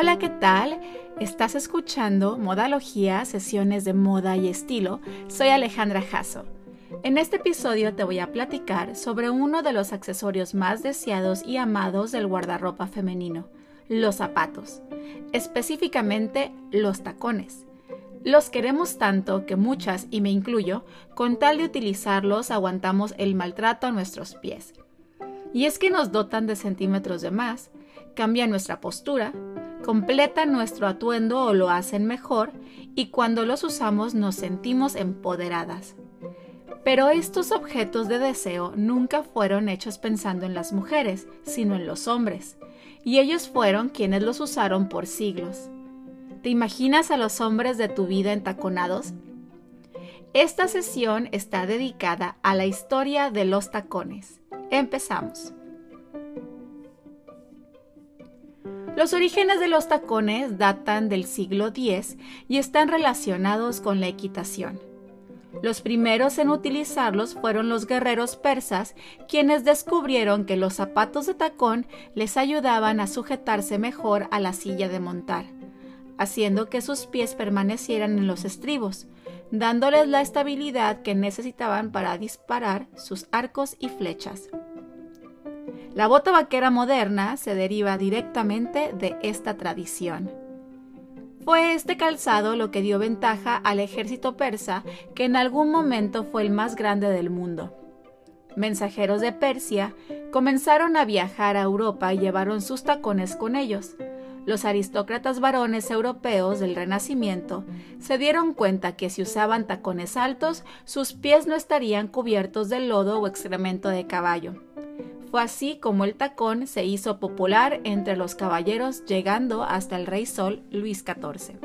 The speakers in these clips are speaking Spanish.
Hola, ¿qué tal? Estás escuchando Modalogía, sesiones de moda y estilo. Soy Alejandra Jasso. En este episodio te voy a platicar sobre uno de los accesorios más deseados y amados del guardarropa femenino, los zapatos, específicamente los tacones. Los queremos tanto que muchas, y me incluyo, con tal de utilizarlos aguantamos el maltrato a nuestros pies. Y es que nos dotan de centímetros de más, cambian nuestra postura, completan nuestro atuendo o lo hacen mejor y cuando los usamos nos sentimos empoderadas. Pero estos objetos de deseo nunca fueron hechos pensando en las mujeres, sino en los hombres, y ellos fueron quienes los usaron por siglos. ¿Te imaginas a los hombres de tu vida entaconados? Esta sesión está dedicada a la historia de los tacones. Empezamos. Los orígenes de los tacones datan del siglo X y están relacionados con la equitación. Los primeros en utilizarlos fueron los guerreros persas, quienes descubrieron que los zapatos de tacón les ayudaban a sujetarse mejor a la silla de montar, haciendo que sus pies permanecieran en los estribos, dándoles la estabilidad que necesitaban para disparar sus arcos y flechas. La bota vaquera moderna se deriva directamente de esta tradición. Fue este calzado lo que dio ventaja al ejército persa, que en algún momento fue el más grande del mundo. Mensajeros de Persia comenzaron a viajar a Europa y llevaron sus tacones con ellos. Los aristócratas varones europeos del Renacimiento se dieron cuenta que si usaban tacones altos, sus pies no estarían cubiertos de lodo o excremento de caballo. Fue así como el tacón se hizo popular entre los caballeros llegando hasta el rey Sol Luis XIV.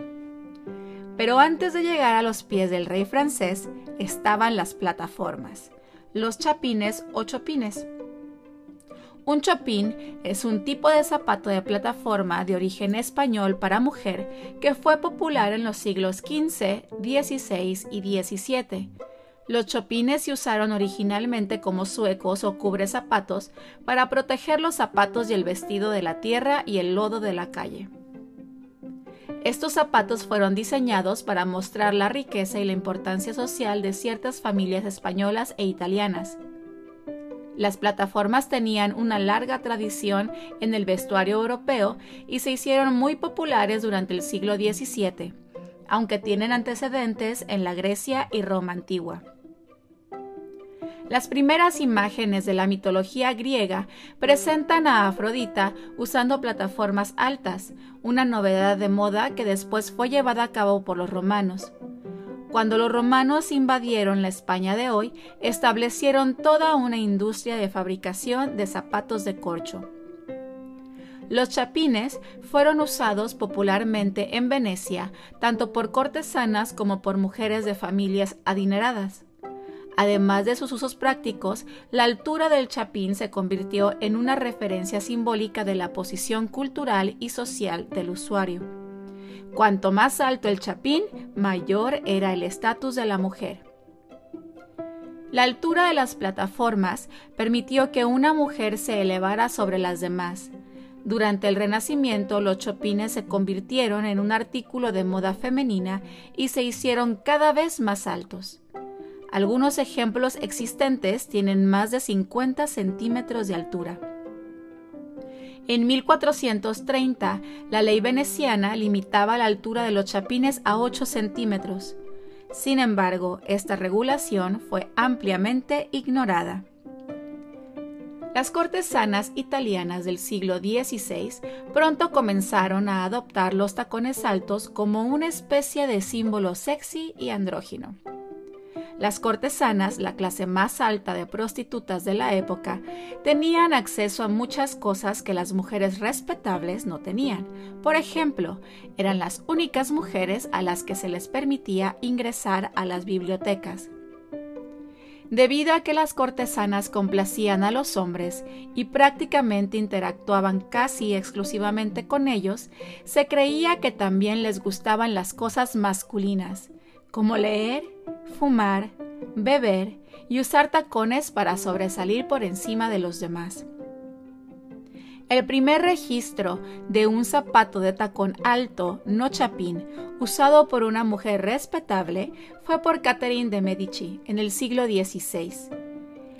Pero antes de llegar a los pies del rey francés estaban las plataformas, los chapines o chopines. Un chopín es un tipo de zapato de plataforma de origen español para mujer que fue popular en los siglos XV, XVI y XVII los chopines se usaron originalmente como suecos o cubre zapatos para proteger los zapatos y el vestido de la tierra y el lodo de la calle. Estos zapatos fueron diseñados para mostrar la riqueza y la importancia social de ciertas familias españolas e italianas. Las plataformas tenían una larga tradición en el vestuario europeo y se hicieron muy populares durante el siglo XVII, aunque tienen antecedentes en la Grecia y Roma antigua. Las primeras imágenes de la mitología griega presentan a Afrodita usando plataformas altas, una novedad de moda que después fue llevada a cabo por los romanos. Cuando los romanos invadieron la España de hoy, establecieron toda una industria de fabricación de zapatos de corcho. Los chapines fueron usados popularmente en Venecia, tanto por cortesanas como por mujeres de familias adineradas. Además de sus usos prácticos, la altura del chapín se convirtió en una referencia simbólica de la posición cultural y social del usuario. Cuanto más alto el chapín, mayor era el estatus de la mujer. La altura de las plataformas permitió que una mujer se elevara sobre las demás. Durante el Renacimiento, los chopines se convirtieron en un artículo de moda femenina y se hicieron cada vez más altos. Algunos ejemplos existentes tienen más de 50 centímetros de altura. En 1430, la ley veneciana limitaba la altura de los chapines a 8 centímetros. Sin embargo, esta regulación fue ampliamente ignorada. Las cortesanas italianas del siglo XVI pronto comenzaron a adoptar los tacones altos como una especie de símbolo sexy y andrógino. Las cortesanas, la clase más alta de prostitutas de la época, tenían acceso a muchas cosas que las mujeres respetables no tenían. Por ejemplo, eran las únicas mujeres a las que se les permitía ingresar a las bibliotecas. Debido a que las cortesanas complacían a los hombres y prácticamente interactuaban casi exclusivamente con ellos, se creía que también les gustaban las cosas masculinas, como leer, fumar, beber y usar tacones para sobresalir por encima de los demás. El primer registro de un zapato de tacón alto, no chapín, usado por una mujer respetable fue por Catherine de Medici en el siglo XVI.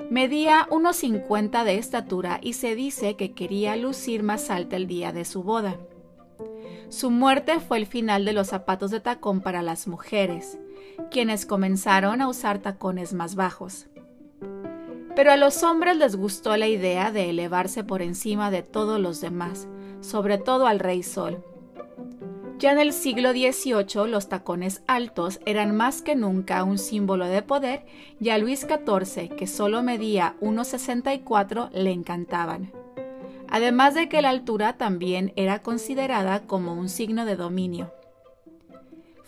Medía unos 50 de estatura y se dice que quería lucir más alta el día de su boda. Su muerte fue el final de los zapatos de tacón para las mujeres, quienes comenzaron a usar tacones más bajos. Pero a los hombres les gustó la idea de elevarse por encima de todos los demás, sobre todo al rey Sol. Ya en el siglo XVIII los tacones altos eran más que nunca un símbolo de poder y a Luis XIV, que solo medía 1,64, le encantaban. Además de que la altura también era considerada como un signo de dominio.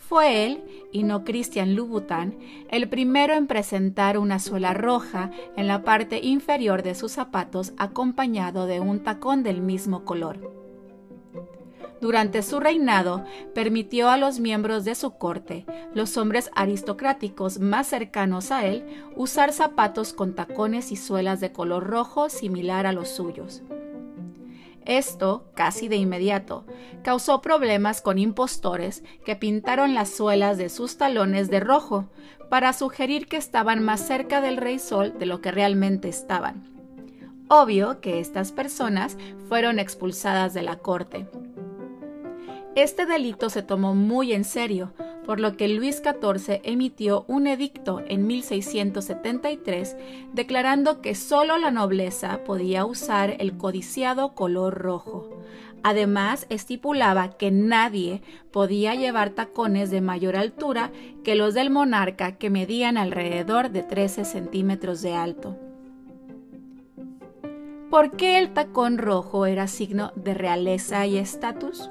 Fue él, y no Christian Louboutin, el primero en presentar una suela roja en la parte inferior de sus zapatos acompañado de un tacón del mismo color. Durante su reinado, permitió a los miembros de su corte, los hombres aristocráticos más cercanos a él, usar zapatos con tacones y suelas de color rojo similar a los suyos. Esto, casi de inmediato, causó problemas con impostores que pintaron las suelas de sus talones de rojo para sugerir que estaban más cerca del rey sol de lo que realmente estaban. Obvio que estas personas fueron expulsadas de la corte. Este delito se tomó muy en serio, por lo que Luis XIV emitió un edicto en 1673 declarando que solo la nobleza podía usar el codiciado color rojo. Además, estipulaba que nadie podía llevar tacones de mayor altura que los del monarca que medían alrededor de 13 centímetros de alto. ¿Por qué el tacón rojo era signo de realeza y estatus?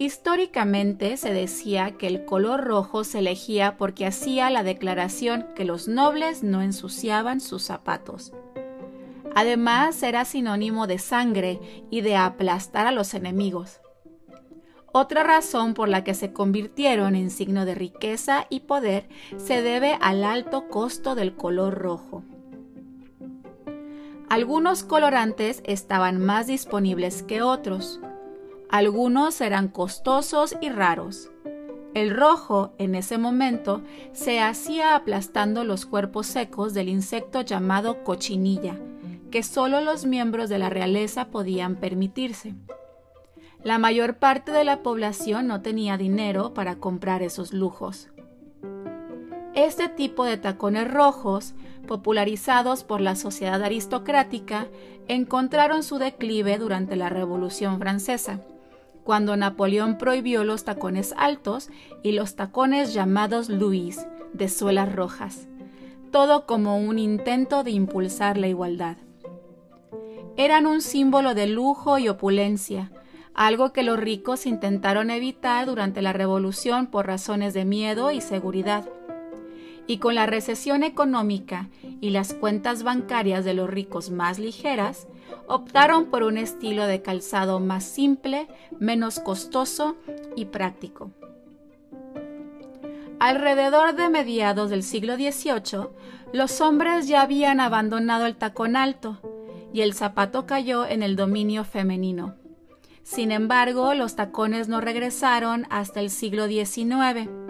Históricamente se decía que el color rojo se elegía porque hacía la declaración que los nobles no ensuciaban sus zapatos. Además era sinónimo de sangre y de aplastar a los enemigos. Otra razón por la que se convirtieron en signo de riqueza y poder se debe al alto costo del color rojo. Algunos colorantes estaban más disponibles que otros, algunos eran costosos y raros. El rojo, en ese momento, se hacía aplastando los cuerpos secos del insecto llamado cochinilla, que solo los miembros de la realeza podían permitirse. La mayor parte de la población no tenía dinero para comprar esos lujos. Este tipo de tacones rojos, popularizados por la sociedad aristocrática, encontraron su declive durante la Revolución Francesa cuando Napoleón prohibió los tacones altos y los tacones llamados Louis, de suelas rojas, todo como un intento de impulsar la igualdad. Eran un símbolo de lujo y opulencia, algo que los ricos intentaron evitar durante la revolución por razones de miedo y seguridad. Y con la recesión económica y las cuentas bancarias de los ricos más ligeras, optaron por un estilo de calzado más simple, menos costoso y práctico. Alrededor de mediados del siglo XVIII, los hombres ya habían abandonado el tacón alto y el zapato cayó en el dominio femenino. Sin embargo, los tacones no regresaron hasta el siglo XIX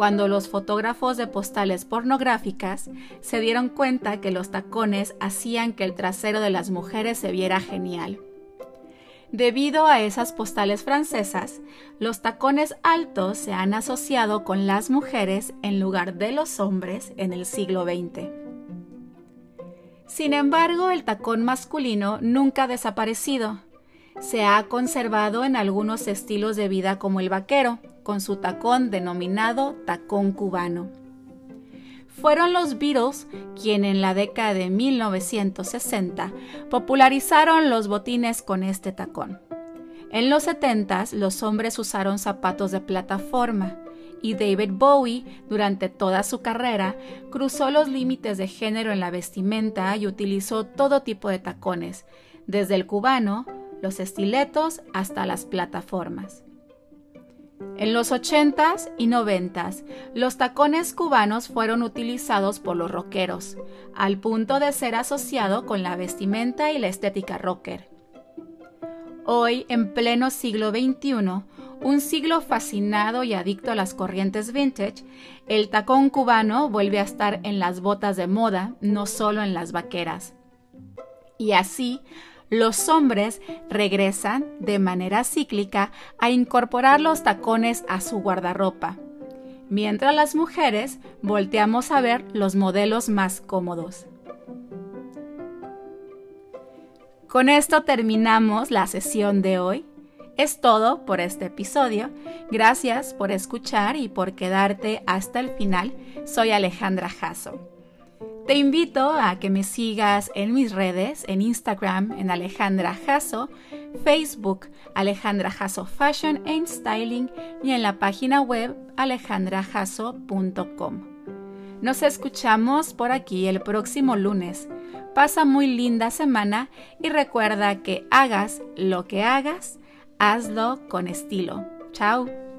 cuando los fotógrafos de postales pornográficas se dieron cuenta que los tacones hacían que el trasero de las mujeres se viera genial. Debido a esas postales francesas, los tacones altos se han asociado con las mujeres en lugar de los hombres en el siglo XX. Sin embargo, el tacón masculino nunca ha desaparecido. Se ha conservado en algunos estilos de vida como el vaquero, con su tacón denominado tacón cubano. Fueron los Beatles quienes en la década de 1960 popularizaron los botines con este tacón. En los 70 los hombres usaron zapatos de plataforma y David Bowie, durante toda su carrera, cruzó los límites de género en la vestimenta y utilizó todo tipo de tacones, desde el cubano, los estiletos hasta las plataformas. En los 80s y 90s, los tacones cubanos fueron utilizados por los rockeros, al punto de ser asociado con la vestimenta y la estética rocker. Hoy, en pleno siglo XXI, un siglo fascinado y adicto a las corrientes vintage, el tacón cubano vuelve a estar en las botas de moda, no solo en las vaqueras. Y así, los hombres regresan de manera cíclica a incorporar los tacones a su guardarropa, mientras las mujeres volteamos a ver los modelos más cómodos. Con esto terminamos la sesión de hoy. Es todo por este episodio. Gracias por escuchar y por quedarte hasta el final. Soy Alejandra Jasso. Te invito a que me sigas en mis redes, en Instagram en Alejandra Jasso, Facebook Alejandra Jasso Fashion and Styling y en la página web alejandrajasso.com. Nos escuchamos por aquí el próximo lunes. Pasa muy linda semana y recuerda que hagas lo que hagas, hazlo con estilo. Chao.